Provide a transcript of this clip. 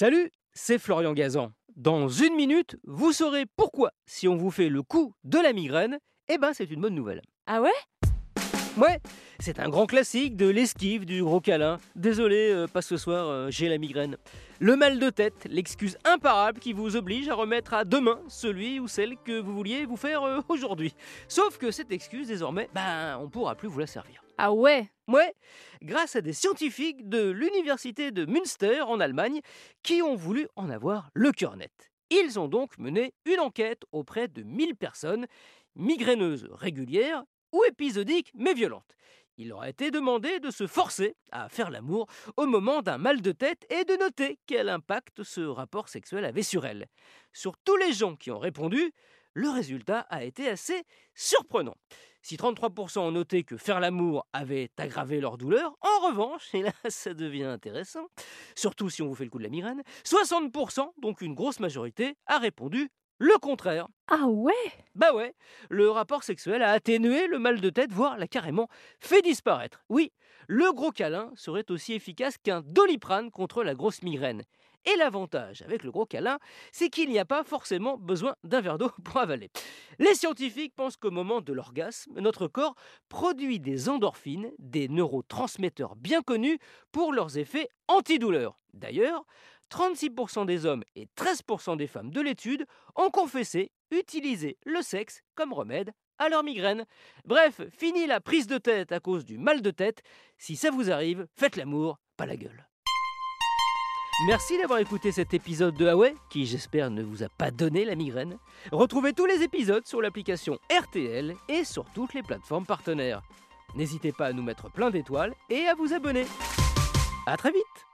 Salut, c'est Florian Gazan. Dans une minute, vous saurez pourquoi, si on vous fait le coup de la migraine, eh ben c'est une bonne nouvelle. Ah ouais? Ouais, c'est un grand classique de l'esquive, du gros câlin. Désolé, euh, pas ce soir, euh, j'ai la migraine. Le mal de tête, l'excuse imparable qui vous oblige à remettre à demain celui ou celle que vous vouliez vous faire euh, aujourd'hui. Sauf que cette excuse, désormais, ben, on pourra plus vous la servir. Ah ouais? Ouais, grâce à des scientifiques de l'université de Münster en Allemagne qui ont voulu en avoir le cœur net. Ils ont donc mené une enquête auprès de 1000 personnes, migraineuses régulières ou épisodiques mais violentes. Il leur a été demandé de se forcer à faire l'amour au moment d'un mal de tête et de noter quel impact ce rapport sexuel avait sur elles. Sur tous les gens qui ont répondu, le résultat a été assez surprenant. Si 33% ont noté que faire l'amour avait aggravé leur douleur, en revanche, et là ça devient intéressant, surtout si on vous fait le coup de la migraine, 60%, donc une grosse majorité, a répondu le contraire. Ah ouais? Bah ouais, le rapport sexuel a atténué le mal de tête, voire l'a carrément fait disparaître. Oui, le gros câlin serait aussi efficace qu'un doliprane contre la grosse migraine. Et l'avantage avec le gros câlin, c'est qu'il n'y a pas forcément besoin d'un verre d'eau pour avaler. Les scientifiques pensent qu'au moment de l'orgasme, notre corps produit des endorphines, des neurotransmetteurs bien connus pour leurs effets antidouleurs. D'ailleurs, 36% des hommes et 13% des femmes de l'étude ont confessé utiliser le sexe comme remède à leur migraine. Bref, fini la prise de tête à cause du mal de tête. Si ça vous arrive, faites l'amour, pas la gueule. Merci d'avoir écouté cet épisode de Huawei, qui j'espère ne vous a pas donné la migraine. Retrouvez tous les épisodes sur l'application RTL et sur toutes les plateformes partenaires. N'hésitez pas à nous mettre plein d'étoiles et à vous abonner. A très vite